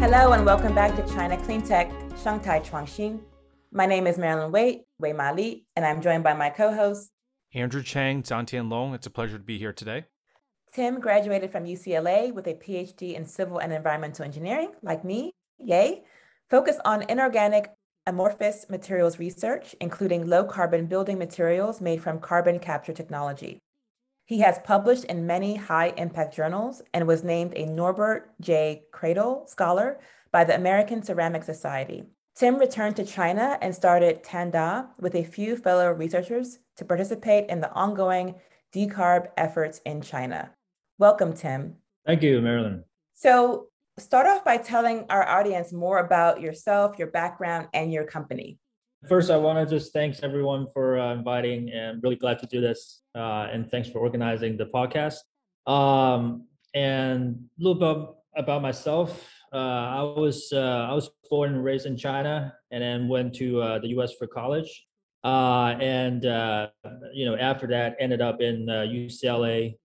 Hello and welcome back to China Clean Tech, Shanghai Chuangxin. My name is Marilyn Wei, Wei Ma Li, and I'm joined by my co-host Andrew Chang, Zantian Long. It's a pleasure to be here today. Tim graduated from UCLA with a PhD in civil and environmental engineering, like me, yay, focused on inorganic amorphous materials research, including low carbon building materials made from carbon capture technology. He has published in many high impact journals and was named a Norbert J. Kreidl Scholar by the American Ceramic Society. Tim returned to China and started Tanda with a few fellow researchers to participate in the ongoing decarb efforts in China. Welcome, Tim. Thank you, Marilyn. So, start off by telling our audience more about yourself, your background, and your company. First, I want to just thanks everyone for uh, inviting, and really glad to do this. Uh, and thanks for organizing the podcast. Um, and a little bit about myself. Uh, I was uh, I was born and raised in China, and then went to uh, the U.S. for college. Uh, and you know, after that, ended up in UCLA.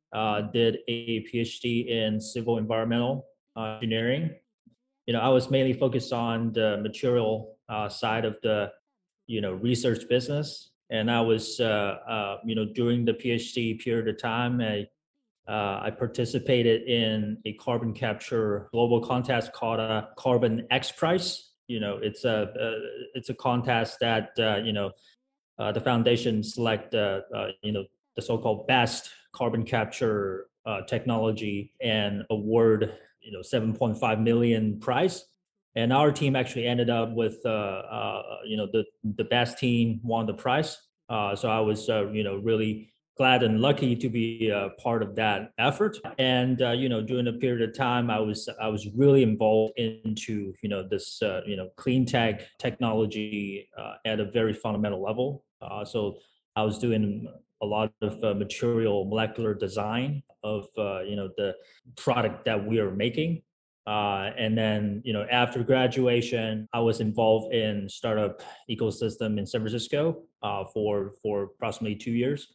did a PhD in civil environmental engineering. You know, I was mainly focused on the material side of the you know research business and i was uh, uh, you know during the phd period of time i uh, i participated in a carbon capture global contest called a Carbon XPRIZE. You know it's a uh, it's a contest that uh, you know uh, the foundation select you know the so-called best carbon capture technology and award you know 7.5 million prize and our team actually ended up with uh, uh, you know the the best team won the prize. Uh, so I was uh, you know really glad and lucky to be a part of that effort. And uh, you know during a period of time, I was I was really involved into you know this uh, you know clean tech technology at a very fundamental level. so I was doing a lot of material molecular design of you know the product that we are making uh, and then, you know, after graduation, I was involved in startup ecosystem in San Francisco uh, for for approximately two years.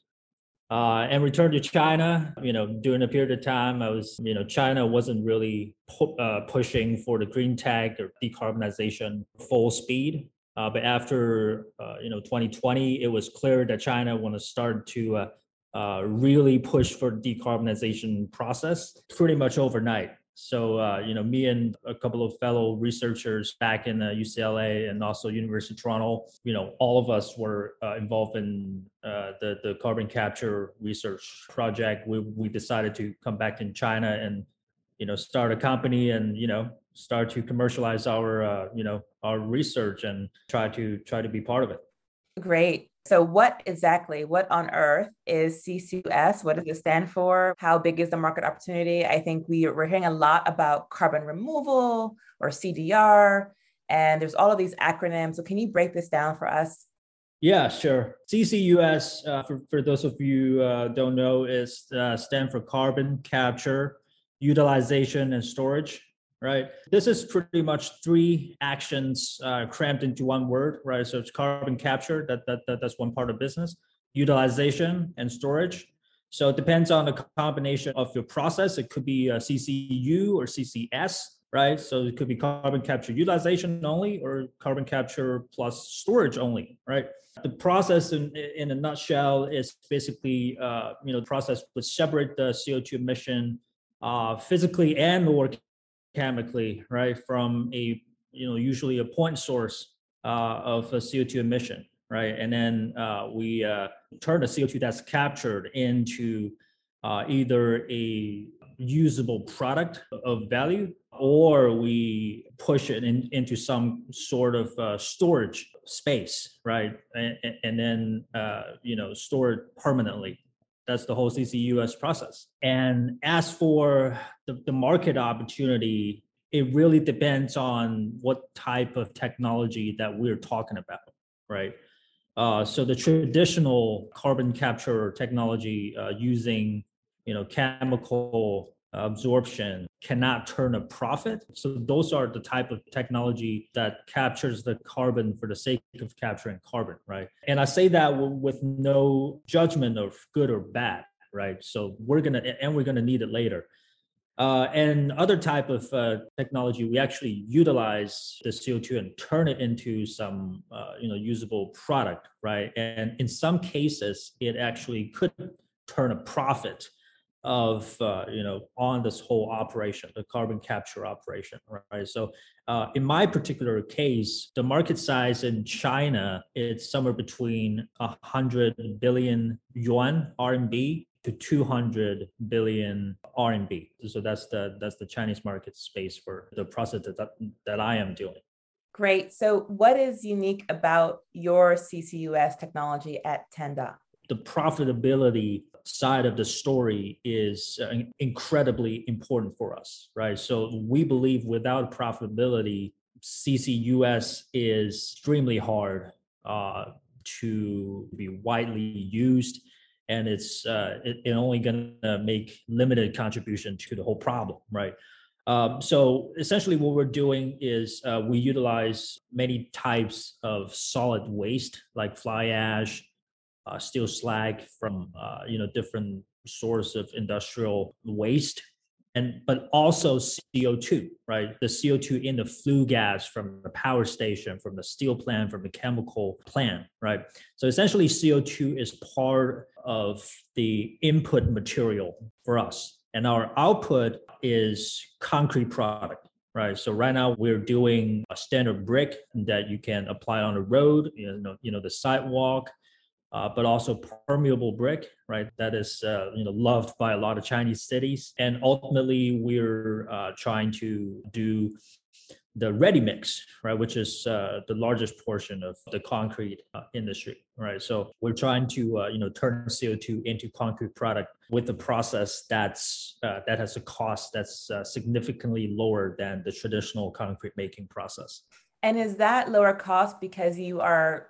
Uh, and returned to China. You know, during a period of time, I was, you know, China wasn't really pu- uh, pushing for the green tech or decarbonization full speed. Uh, but after, you know, 2020, it was clear that China want to start to really push for decarbonization process pretty much overnight. So, uh, you know, me and a couple of fellow researchers back in uh, UCLA and also University of Toronto, you know, all of us were uh, involved in uh, the the carbon capture research project. We we decided to come back in China and, you know, start a company and you know start to commercialize our uh, you know our research and try to try to be part of it. Great. So, what exactly, what on earth is CCUS? What does it stand for? How big is the market opportunity? I think we, we're hearing a lot about carbon removal or CDR, and there's all of these acronyms. So, can you break this down for us? Yeah, sure. CCUS, uh, for, for those of you uh, don't know, is uh, stand for carbon capture, utilization, and storage right? This is pretty much three actions uh, crammed into one word, right? So it's carbon capture, that, that, that that's one part of business, utilization and storage. So it depends on the combination of your process. It could be CCU or CCS, right? So it could be carbon capture utilization only or carbon capture plus storage only, right? The process in, in a nutshell is basically, uh, you know, the process would separate the CO2 emission uh, physically and or chemically, right, from a you know usually a point source uh, of a CO2 emission, right, and then uh, we uh, turn the CO2 that's captured into uh, either a usable product of value or we push it in, into some sort of uh, storage space right? And, and then uh, you know store it permanently that's the whole CCUS process. And as for the, the market opportunity, it really depends on what type of technology that we're talking about, right? Uh, so the traditional carbon capture technology uh, using, you know, chemical absorption cannot turn a profit. So those are the type of technology that captures the carbon for the sake of capturing carbon, right? And I say that with no judgment of good or bad, right? So we're gonna and we're gonna need it later. Uh, and other type of uh, technology, we actually utilize the CO2 and turn it into some, uh, you know, usable product, right? And in some cases, it actually could turn a profit of uh, you know on this whole operation the carbon capture operation right? So uh, in my particular case the market size in china is somewhere between 100 billion yuan rmb to 200 billion rmb so that's the that's the chinese market space for the process that, that i am doing. Great. So what is unique about your ccus technology at tenda? The profitability side of the story is uh, incredibly important for us, right? So we believe without profitability, CCUS is extremely hard uh, to be widely used, and it's uh, it, it only going to make limited contribution to the whole problem, right? Um, so essentially, what we're doing is uh, we utilize many types of solid waste like fly ash, uh, steel slag from uh, you know different source of industrial waste and but also CO2, right? The CO2 in the flue gas from the power station, from the steel plant, from the chemical plant, right? So essentially, CO2 is part of the input material for us, and our output is concrete product. Right. So right now we're doing a standard brick that you can apply on the road, you know, you know, the sidewalk, uh, but also permeable brick, right? That is uh, you know loved by a lot of Chinese cities, and ultimately we're uh, trying to do the ready mix, right, which is uh, the largest portion of the concrete uh, industry, right? So we're trying to uh, you know turn CO2 into concrete product with a process that's that has a cost that's significantly lower than the traditional concrete making process. And is that lower cost because you are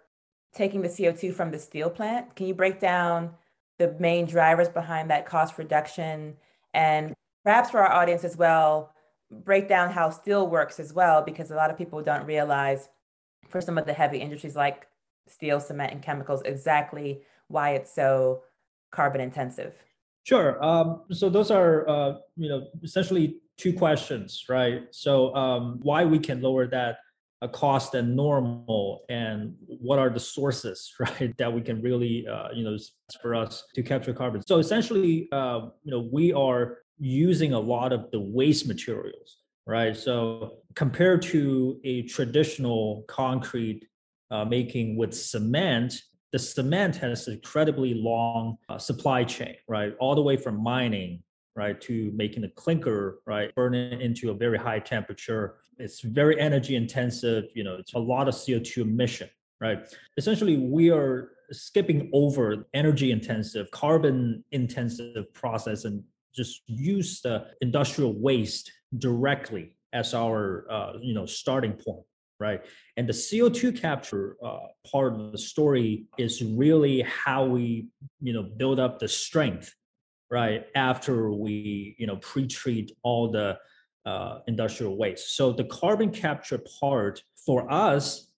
taking the CO2 from the steel plant. Can you break down the main drivers behind that cost reduction? And perhaps for our audience as well, break down how steel works as well, because a lot of people don't realize for some of the heavy industries like steel, cement, and chemicals, exactly why it's so carbon intensive. Sure. Um, so those are, uh, you know, essentially two questions, right? So um, why we can lower that a cost than normal and what are the sources right that we can really uh, you know for us to capture carbon? So essentially uh, you know we are using a lot of the waste materials right? So compared to a traditional concrete uh, making with cement the cement has an incredibly long uh, supply chain right? All the way from mining right, to making the clinker, right, burn it into a very high temperature. It's very energy intensive, you know, it's a lot of CO2 emission, right? Essentially, we are skipping over energy intensive, carbon intensive process and just use the industrial waste directly as our, uh, you know, starting point right? And the CO2 capture uh, part of the story is really how we, you know, build up the strength right after we you know pre-treat all the uh, industrial waste. So the carbon capture part for us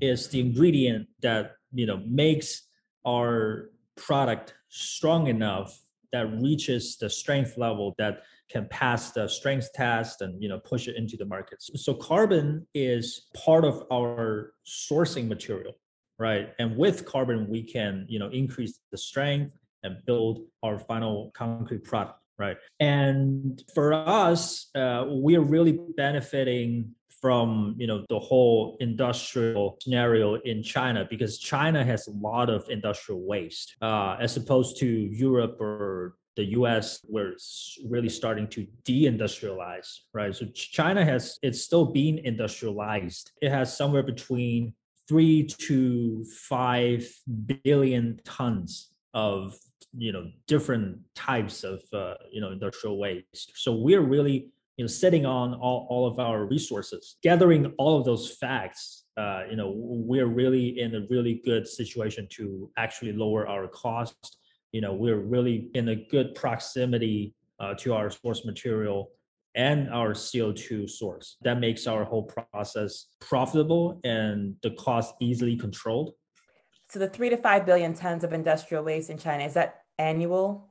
is the ingredient that you know makes our product strong enough that reaches the strength level that can pass the strength test and you know push it into the markets so carbon is part of our sourcing material right? And with carbon we can you know increase the strength and build our final concrete product right and for us uh, we are really benefiting from you know the whole industrial scenario in china because china has a lot of industrial waste uh, as opposed to europe or the US where it's really starting to deindustrialize, right? So China has it's still being industrialized. It has somewhere between three to five billion tons of you know different types of uh, you know industrial waste so we're really you know sitting on all, all of our resources gathering all of those facts uh, you know we're really in a really good situation to actually lower our cost you know we're really in a good proximity uh, to our source material and our CO2 source. That makes our whole process profitable and the cost easily controlled. So the three to five billion tons of industrial waste in China, is that annual?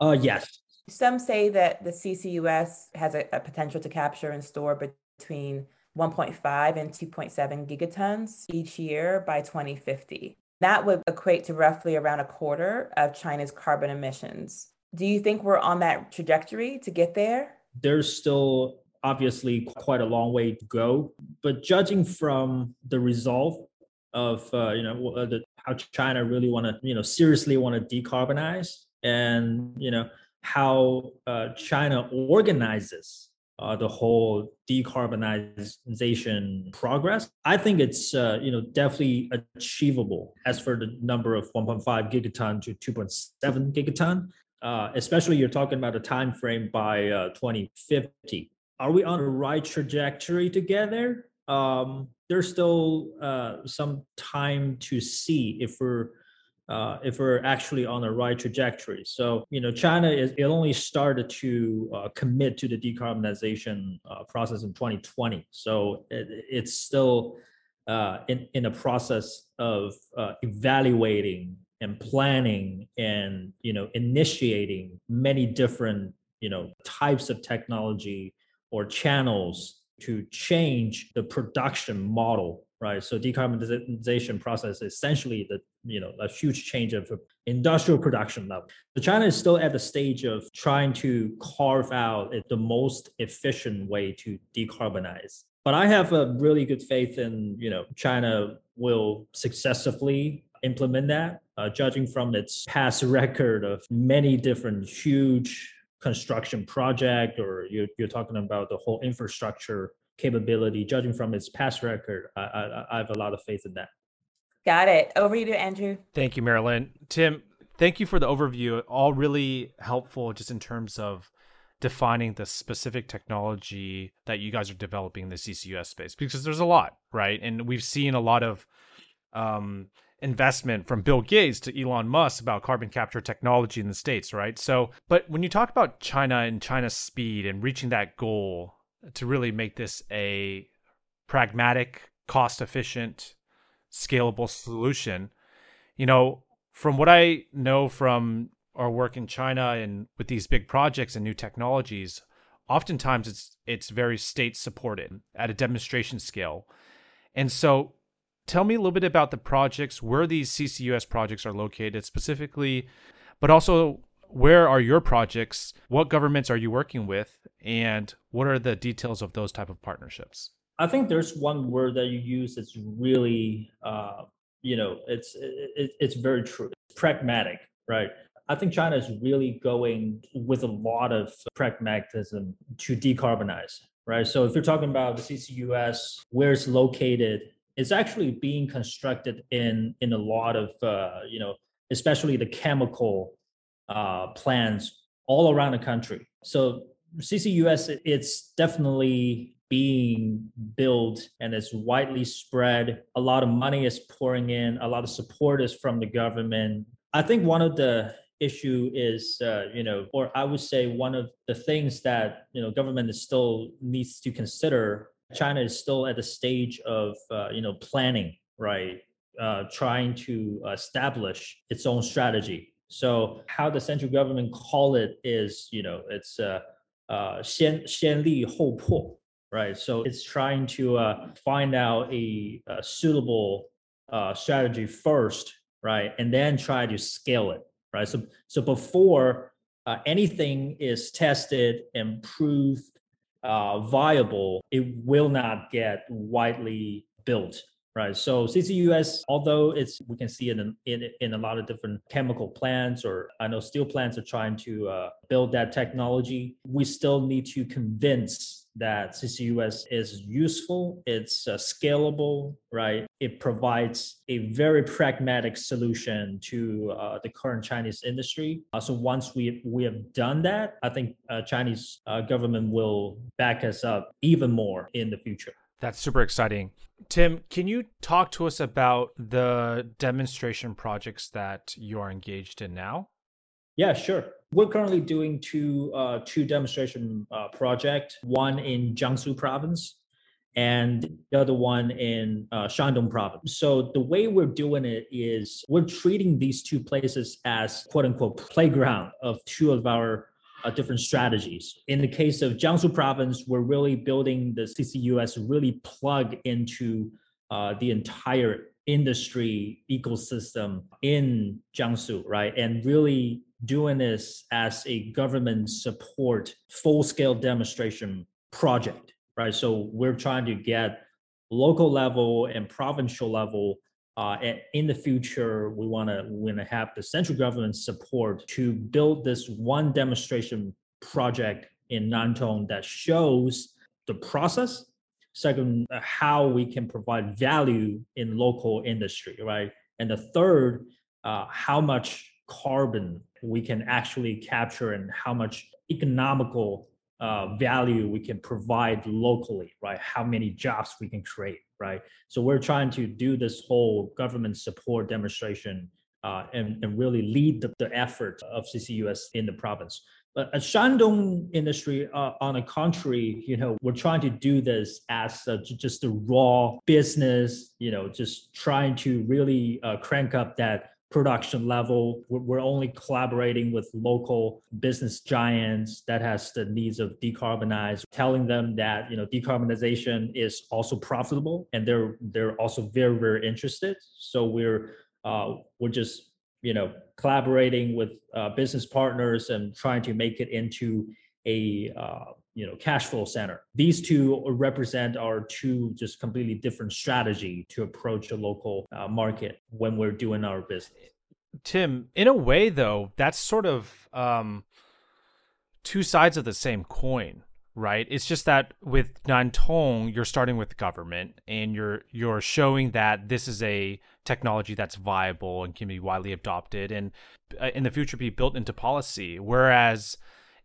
Uh, yes. Some say that the CCUS has a, a potential to capture and store between 1.5 and 2.7 gigatons each year by 2050. That would equate to roughly around a quarter of China's carbon emissions. Do you think we're on that trajectory to get there? There's still obviously quite a long way to go, but judging from the resolve of uh, you know the, how China really want to you know seriously want to decarbonize, and you know how uh, China organizes uh, the whole decarbonization progress. I think it's uh, you know definitely achievable as for the number of 1.5 gigaton to 2.7 gigaton. Uh, especially you're talking about a time frame by uh, 2050. Are we on the right trajectory together? Um, there's still uh, some time to see if we're uh, if we're actually on the right trajectory. So, you know, China is it only started to uh, commit to the decarbonization uh, process in 2020. So it, it's still uh, in in a process of uh, evaluating and planning and you know initiating many different you know types of technology or channels to change the production model right? So decarbonization process is essentially the you know a huge change of industrial production level. So China is still at the stage of trying to carve out the most efficient way to decarbonize. But I have a really good faith in you know China will successfully implement that, uh, judging from its past record of many different huge construction project, or you're, you're talking about the whole infrastructure capability, judging from its past record, I, I, I have a lot of faith in that. Got it. Over to you, Andrew. Thank you, Marilyn. Tim, thank you for the overview. All really helpful just in terms of defining the specific technology that you guys are developing in the CCUS space because there's a lot, right? And we've seen a lot of um, investment from Bill Gates to Elon Musk about carbon capture technology in the States, right? So, but when you talk about China and China's speed and reaching that goal to really make this a pragmatic, cost efficient, scalable solution. You know, from what I know from our work in China and with these big projects and new technologies, oftentimes it's it's very state supported at a demonstration scale. And so tell me a little bit about the projects, where these CCUS projects are located specifically, but also where are your projects? What governments are you working with? And what are the details of those type of partnerships? I think there's one word that you use that's really, uh, you know, it's it, it's very true. It's pragmatic, right? I think China is really going with a lot of pragmatism to decarbonize, right? So if you're talking about the CCUS, where it's located, it's actually being constructed in in a lot of, uh, you know, especially the chemical uh, plants all around the country. So CCUS, it's definitely being built and it's widely spread. A lot of money is pouring in. A lot of support is from the government. I think one of the issue is, uh, you know, or I would say one of the things that you know government is still needs to consider. China is still at the stage of uh, you know planning, right? Uh, trying to establish its own strategy so how the central government call it is, you know, it's uh, uh, 先先立后破, right? So it's trying to uh, find out a, a suitable uh, strategy first, right, and then try to scale it, right? So so before uh, anything is tested and proved uh, viable, it will not get widely built right? So CCUS, although it's we can see it in, in in a lot of different chemical plants, or I know steel plants are trying to uh, build that technology. We still need to convince that CCUS is useful, it's uh, scalable, right? It provides a very pragmatic solution to uh, the current Chinese industry. Uh, so once we we have done that, I think uh, Chinese uh, government will back us up even more in the future. That's super exciting. Tim, can you talk to us about the demonstration projects that you are engaged in now? Yeah, sure. We're currently doing two uh, two demonstration uh, project. One in Jiangsu province, and the other one in uh, Shandong province. So the way we're doing it is we're treating these two places as quote unquote playground of two of our uh, different strategies. In the case of Jiangsu province, we're really building the CCUS really plug into uh, the entire industry ecosystem in Jiangsu, right? And really doing this as a government support full scale demonstration project, right? So we're trying to get local level and provincial level uh, and in the future, we want to want to have the central government support to build this one demonstration project in Nantong that shows the process. Second, uh, how we can provide value in local industry, right? And the third, uh, how much carbon we can actually capture and how much economical uh, value we can provide locally, right? How many jobs we can create, right? So we're trying to do this whole government support demonstration uh, and, and really lead the, the effort of CCUS in the province. But at Shandong industry, uh, on the contrary, you know, we're trying to do this as just a raw business, you know, just trying to really uh, crank up that production level. We're only collaborating with local business giants that has the needs of decarbonize, telling them that you know decarbonization is also profitable, and they're they're also very very interested. So we're uh, we're just you know collaborating with uh, business partners and trying to make it into a uh, you know cash flow center. These two represent our two just completely different strategy to approach a local uh, market when we're doing our business. Tim in a way though that's sort of um, two sides of the same coin right? It's just that with nantong you're starting with the government and you're you're showing that this is a technology that's viable and can be widely adopted and uh, in the future be built into policy. Whereas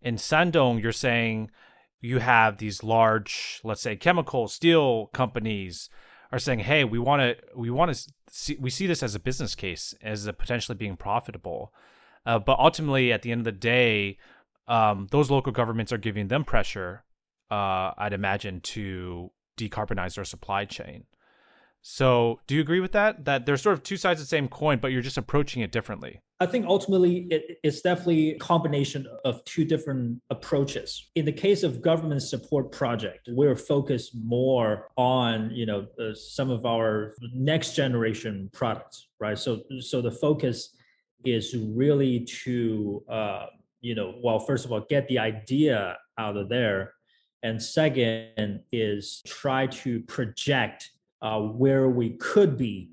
in Shandong, you're saying you have these large, let's say, chemical steel companies are saying, "Hey, we want to, we want to see, we see this as a business case, as a potentially being profitable." Uh, but ultimately, at the end of the day, um, those local governments are giving them pressure. Uh, I'd imagine to decarbonize their supply chain. So, do you agree with that? That there's sort of two sides of the same coin, but you're just approaching it differently. I think ultimately it, it's definitely a combination of two different approaches. In the case of government support project, we're focused more on you know uh, some of our next generation products, right? So so the focus is really to uh, you know well first of all get the idea out of there, and second is try to project uh, where we could be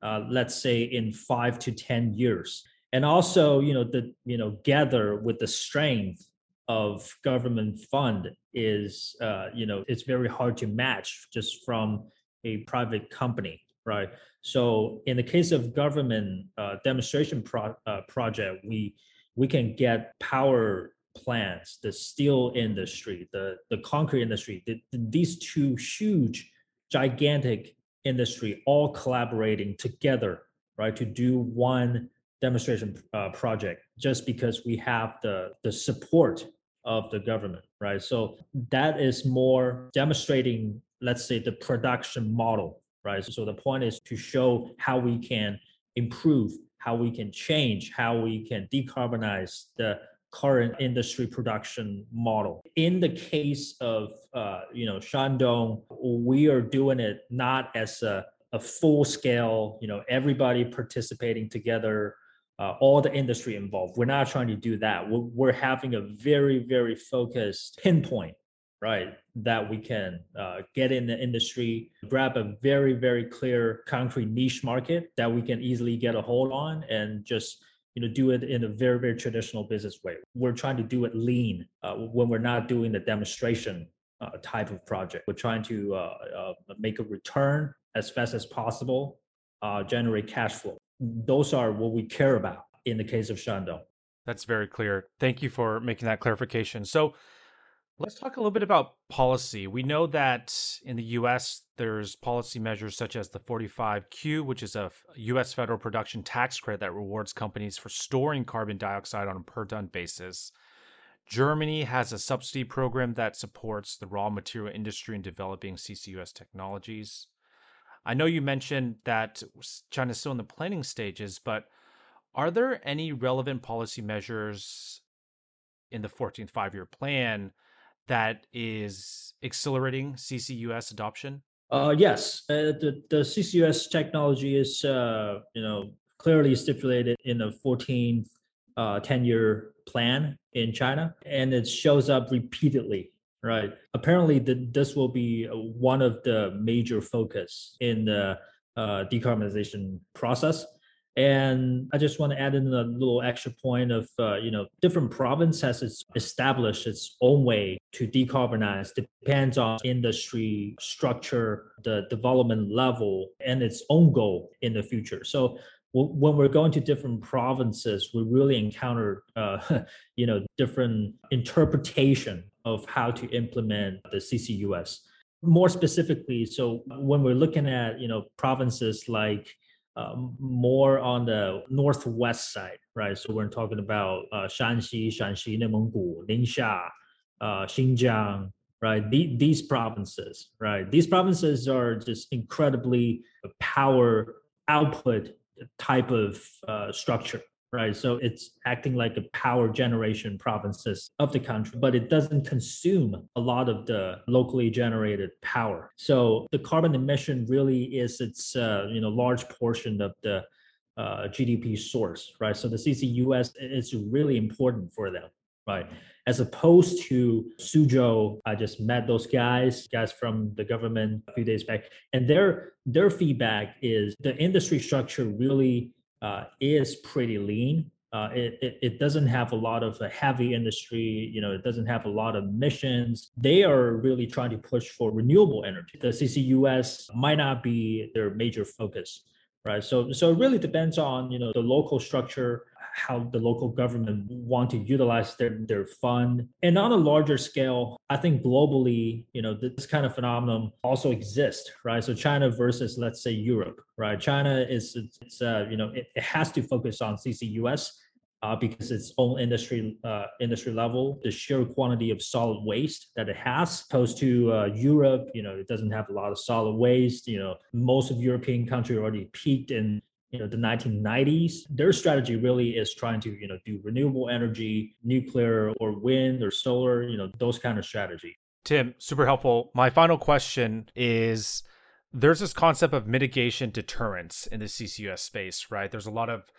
uh, let's say in five to ten years and also you know the you know gather with the strength of government fund is uh, you know it's very hard to match just from a private company right? So in the case of government uh, demonstration pro- uh, project we we can get power plants the steel industry the the concrete industry the, these two huge gigantic industry all collaborating together right to do one demonstration uh, project just because we have the the support of the government right? So that is more demonstrating let's say the production model right? So the point is to show how we can improve how we can change how we can decarbonize the current industry production model. In the case of uh, you know shandong we are doing it not as a, a full scale you know everybody participating together uh, all the industry involved. We're not trying to do that. We're, we're having a very, very focused pinpoint, right? That we can uh, get in the industry, grab a very, very clear, concrete niche market that we can easily get a hold on, and just you know do it in a very, very traditional business way. We're trying to do it lean uh, when we're not doing the demonstration uh, type of project. We're trying to uh, uh, make a return as fast as possible, generate cash flow those are what we care about in the case of Shandong. That's very clear. Thank you for making that clarification. So let's talk a little bit about policy. We know that in the US, there's policy measures such as the 45Q, which is a US federal production tax credit that rewards companies for storing carbon dioxide on a per ton basis. Germany has a subsidy program that supports the raw material industry in developing CCUS technologies. I know you mentioned that China's still in the planning stages, but are there any relevant policy measures in the 14th five year plan that is accelerating CCUS adoption? Uh, yes, uh, the, the CCUS technology is, uh, you know, clearly stipulated in the 14th uh, 10 year plan in China, and it shows up repeatedly right? Apparently, the, this will be one of the major focus in the uh, decarbonization process. And I just want to add in a little extra point of, uh, you know, different province has its established its own way to decarbonize, depends on industry structure, the development level, and its own goal in the future. So when we're going to different provinces, we really encounter, uh, you know, different interpretation of how to implement the CCUS. More specifically, so when we're looking at, you know, provinces like um, more on the northwest side, right? So we're talking about uh, Shanxi, Shanxi, Neimenggu, Ningxia, uh, Xinjiang, right? The, these provinces, right? These provinces are just incredibly power output type of uh, structure, right? So it's acting like a power generation provinces of the country, but it doesn't consume a lot of the locally generated power. So the carbon emission really is its uh, you know large portion of the uh, GDP source, right? So the CCUS is really important for them, right? As opposed to Suzhou, I just met those guys, guys from the government a few days back, and their their feedback is the industry structure really uh, is pretty lean. Uh, it, it, it, doesn't have a lot of a heavy industry, you know, it doesn't have a lot of missions. They are really trying to push for renewable energy. The CCUS might not be their major focus, right? So, so it really depends on, you know, the local structure, how the local government want to utilize their, their fund. And on a larger scale, I think globally, you know, this kind of phenomenon also exists, right? So China versus, let's say, Europe, right? China is, it's, uh, you know, it, it has to focus on CCUS uh, because its own industry uh, industry level, the sheer quantity of solid waste that it has, opposed to uh, Europe, you know, it doesn't have a lot of solid waste. You know, most of European countries already peaked in you know the 1990s their strategy really is trying to you know do renewable energy nuclear or wind or solar you know those kind of strategy. Tim super helpful. My final question is there's this concept of mitigation deterrence in the ccus space right? There's a lot of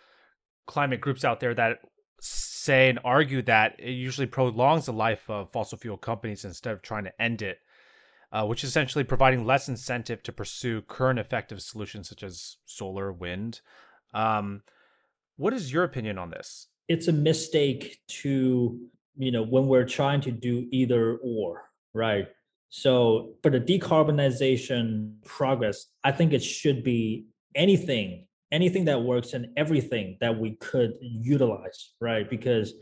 climate groups out there that say and argue that it usually prolongs the life of fossil fuel companies instead of trying to end it uh, which is essentially providing less incentive to pursue current effective solutions such as solar, wind. Um, what is your opinion on this? It's a mistake to, you know, when we're trying to do either or, right? So for the decarbonization progress, I think it should be anything, anything that works and everything that we could utilize, right? Because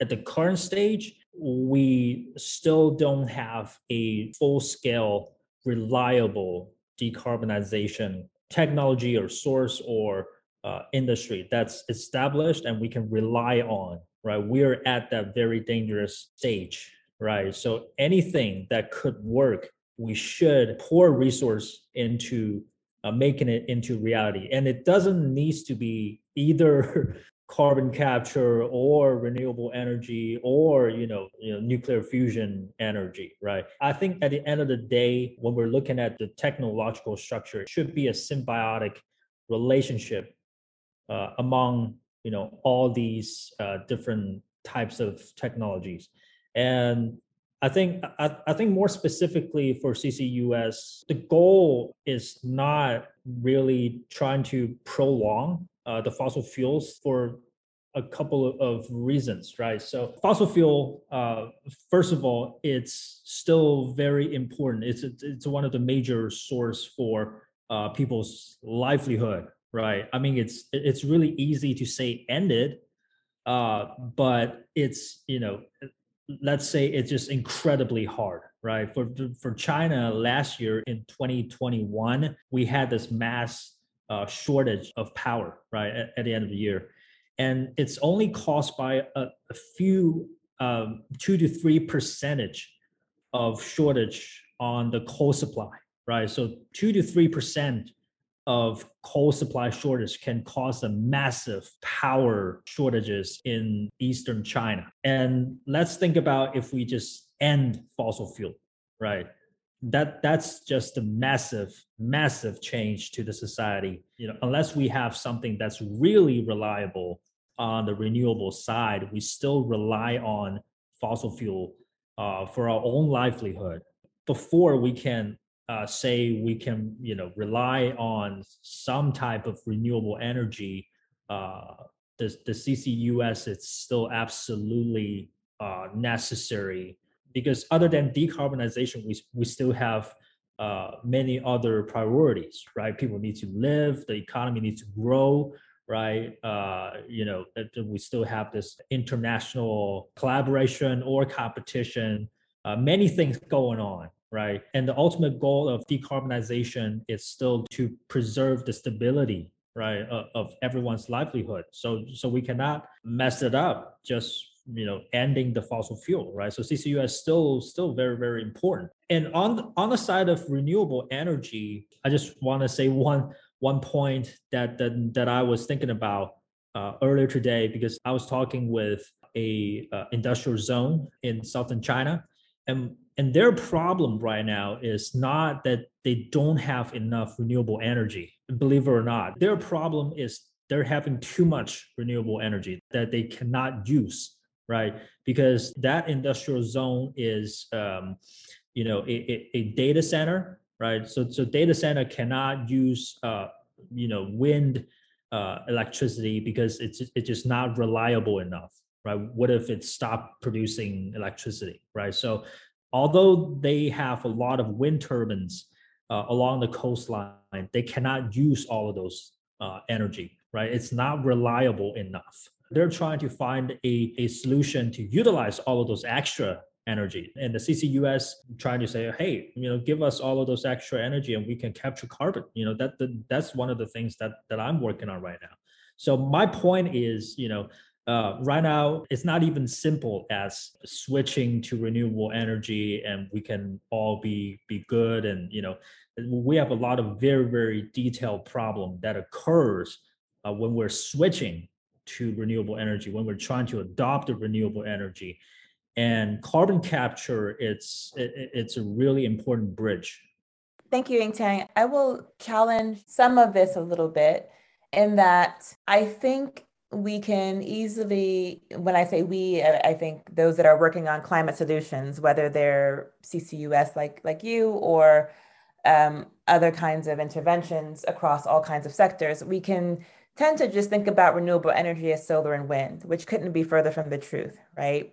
at the current stage, we still don't have a full scale, reliable decarbonization technology or source or uh, industry that's established and we can rely on, right? We're at that very dangerous stage, right? So anything that could work, we should pour resource into uh, making it into reality. And it doesn't need to be either carbon capture or renewable energy or you know, you know nuclear fusion energy right? I think at the end of the day when we're looking at the technological structure it should be a symbiotic relationship uh, among you know all these uh, different types of technologies. And I think I, I, think more specifically for CCUS, the goal is not really trying to prolong uh, the fossil fuels for a couple of reasons, right? So fossil fuel, uh, first of all, it's still very important. It's it's one of the major source for uh, people's livelihood, right? I mean, it's it's really easy to say ended, uh, but it's you know, let's say it's just incredibly hard, right? For for China last year in 2021, we had this mass uh, shortage of power, right, at, at, the end of the year. And it's only caused by a, a few, um, two to three percentage of shortage on the coal supply, right? So two to three percent of coal supply shortage can cause a massive power shortages in eastern China. And let's think about if we just end fossil fuel, right? That that's just a massive, massive change to the society. You know, unless we have something that's really reliable on the renewable side, we still rely on fossil fuel uh, for our own livelihood before we can uh, say we can you know rely on some type of renewable energy uh, the, the ccus it's still absolutely uh, necessary because other than decarbonization we, we still have uh, many other priorities right people need to live the economy needs to grow right uh, you know we still have this international collaboration or competition uh, many things going on right? And the ultimate goal of decarbonization is still to preserve the stability, right, of, of everyone's livelihood. So, so we cannot mess it up just you know ending the fossil fuel right? So ccus is still still very very important. And on on the side of renewable energy i just want to say one one point that that, that i was thinking about uh, earlier today because i was talking with a uh, industrial zone in southern china. And and their problem right now is not that they don't have enough renewable energy believe it or not. Their problem is they're having too much renewable energy that they cannot use right because that industrial zone is um, you know a, a, data center right so so data center cannot use uh, you know wind uh, electricity because it's it's just not reliable enough right what if it stopped producing electricity right so although they have a lot of wind turbines uh, along the coastline, they cannot use all of those uh, energy, right? It's not reliable enough. They're trying to find a, a solution to utilize all of those extra energy. And the CCUS trying to say, hey, you know, give us all of those extra energy and we can capture carbon. You know, that, that that's one of the things that that I'm working on right now. So my point is, you know, uh, right now it's not even simple as switching to renewable energy and we can all be be good and you know we have a lot of very very detailed problem that occurs uh, when we're switching to renewable energy when we're trying to adopt the renewable energy and carbon capture it's it, it's a really important bridge thank you Yingtian. i will challenge some of this a little bit in that i think we can easily, when I say we, I think those that are working on climate solutions, whether they're CCUS like like you or um, other kinds of interventions across all kinds of sectors, we can tend to just think about renewable energy as solar and wind, which couldn't be further from the truth, right?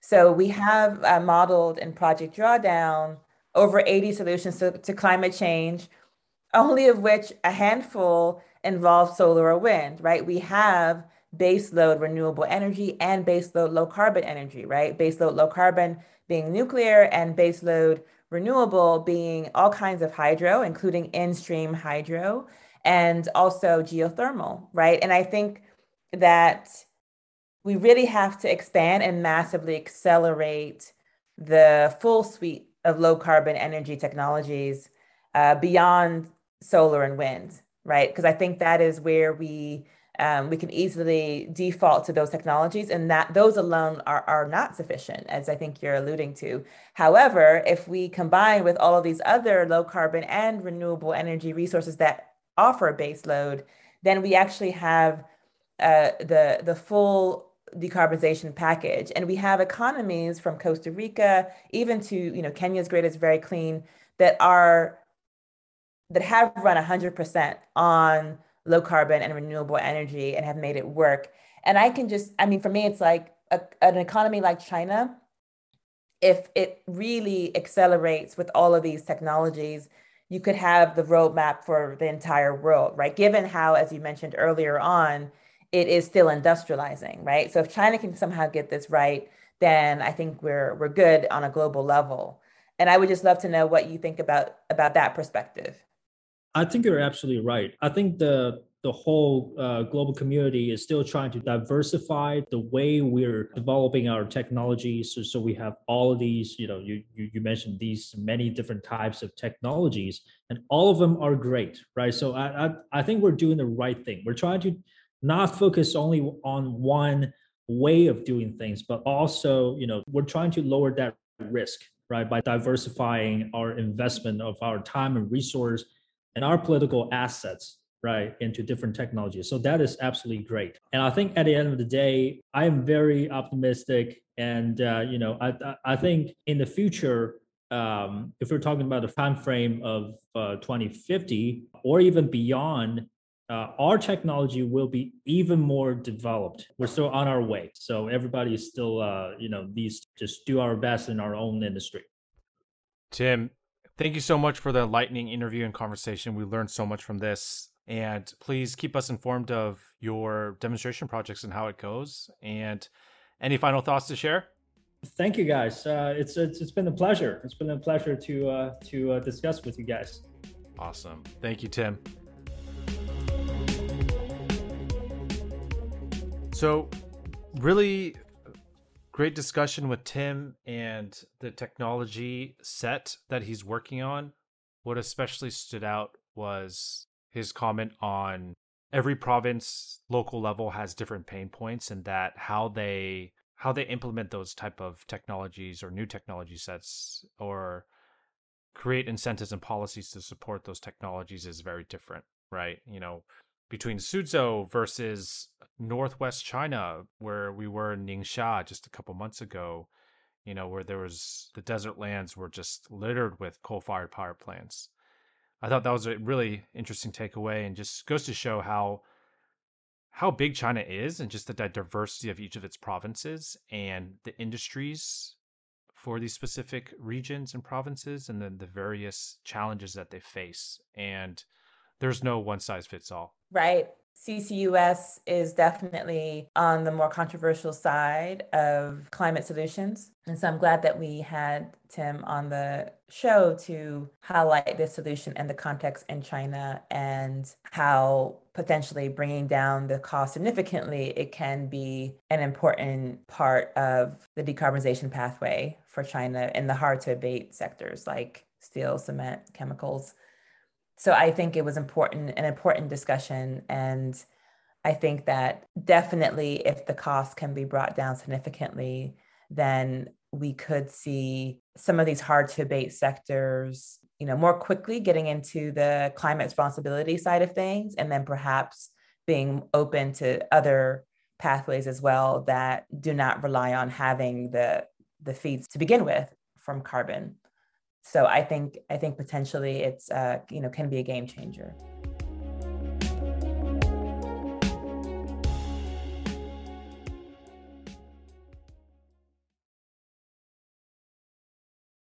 So we have uh, modeled in Project Drawdown over 80 solutions to, to climate change, only of which a handful involve solar or wind, right? We have baseload renewable energy and baseload low carbon energy, right? Baseload low carbon being nuclear and baseload renewable being all kinds of hydro, including in-stream hydro and also geothermal, right? And I think that we really have to expand and massively accelerate the full suite of low carbon energy technologies uh, beyond solar and wind, right? Because I think that is where we um, we can easily default to those technologies and that those alone are, are not sufficient as i think you're alluding to. However if we combine with all of these other low carbon and renewable energy resources that offer base load then we actually have uh, the the full decarbonization package. And we have economies from costa rica even to you know kenya's grid is very clean that are that have run 100% on low carbon and renewable energy and have made it work. And I can just, I mean, for me, it's like a, an economy like China, if it really accelerates with all of these technologies, you could have the roadmap for the entire world, right? Given how, as you mentioned earlier on, it is still industrializing, right? So if China can somehow get this right, then I think we're we're good on a global level. And I would just love to know what you think about about that perspective. I think you're absolutely right. I think the the whole uh, global community is still trying to diversify the way we're developing our technologies. So, so we have all of these, you know, you, you, you mentioned these many different types of technologies, and all of them are great, right? So I, I, I think we're doing the right thing. We're trying to not focus only on one way of doing things, but also, you know, we're trying to lower that risk, right, by diversifying our investment of our time and resource and our political assets right into different technologies. So that is absolutely great. And i think at the end of the day i am very optimistic and uh, you know i i think in the future um, if we're talking about the time frame of uh, 2050 or even beyond uh, our technology will be even more developed. We're still on our way. So everybody is still uh, you know needs just do our best in our own industry. Tim thank you so much for the lightning interview and conversation we learned so much from this and please keep us informed of your demonstration projects and how it goes. And any final thoughts to share? Thank you, guys. Uh, it's, it's it's been a pleasure. It's been a pleasure to uh, to uh, discuss with you guys. Awesome. Thank you, Tim. So, really great discussion with Tim and the technology set that he's working on. What especially stood out was his comment on every province local level has different pain points and that how they how they implement those type of technologies or new technology sets or create incentives and policies to support those technologies is very different right you know between Suzhou versus northwest China where we were in Ningxia just a couple months ago you know where there was the desert lands were just littered with coal-fired power plants. I thought that was a really interesting takeaway and just goes to show how how big China is and just the diversity of each of its provinces and the industries for these specific regions and provinces and then the various challenges that they face. And there's no one size fits all. Right. CCUS is definitely on the more controversial side of climate solutions. And so I'm glad that we had Tim on the show to highlight this solution and the context in China and how potentially bringing down the cost significantly, it can be an important part of the decarbonization pathway for China in the hard to abate sectors like steel, cement, chemicals so I think it was important, an important discussion. And I think that definitely if the cost can be brought down significantly, then we could see some of these hard to abate sectors, you know, more quickly getting into the climate responsibility side of things, and then perhaps being open to other pathways as well that do not rely on having the the feeds to begin with from carbon so I think I think potentially it's uh, you know can be a game changer.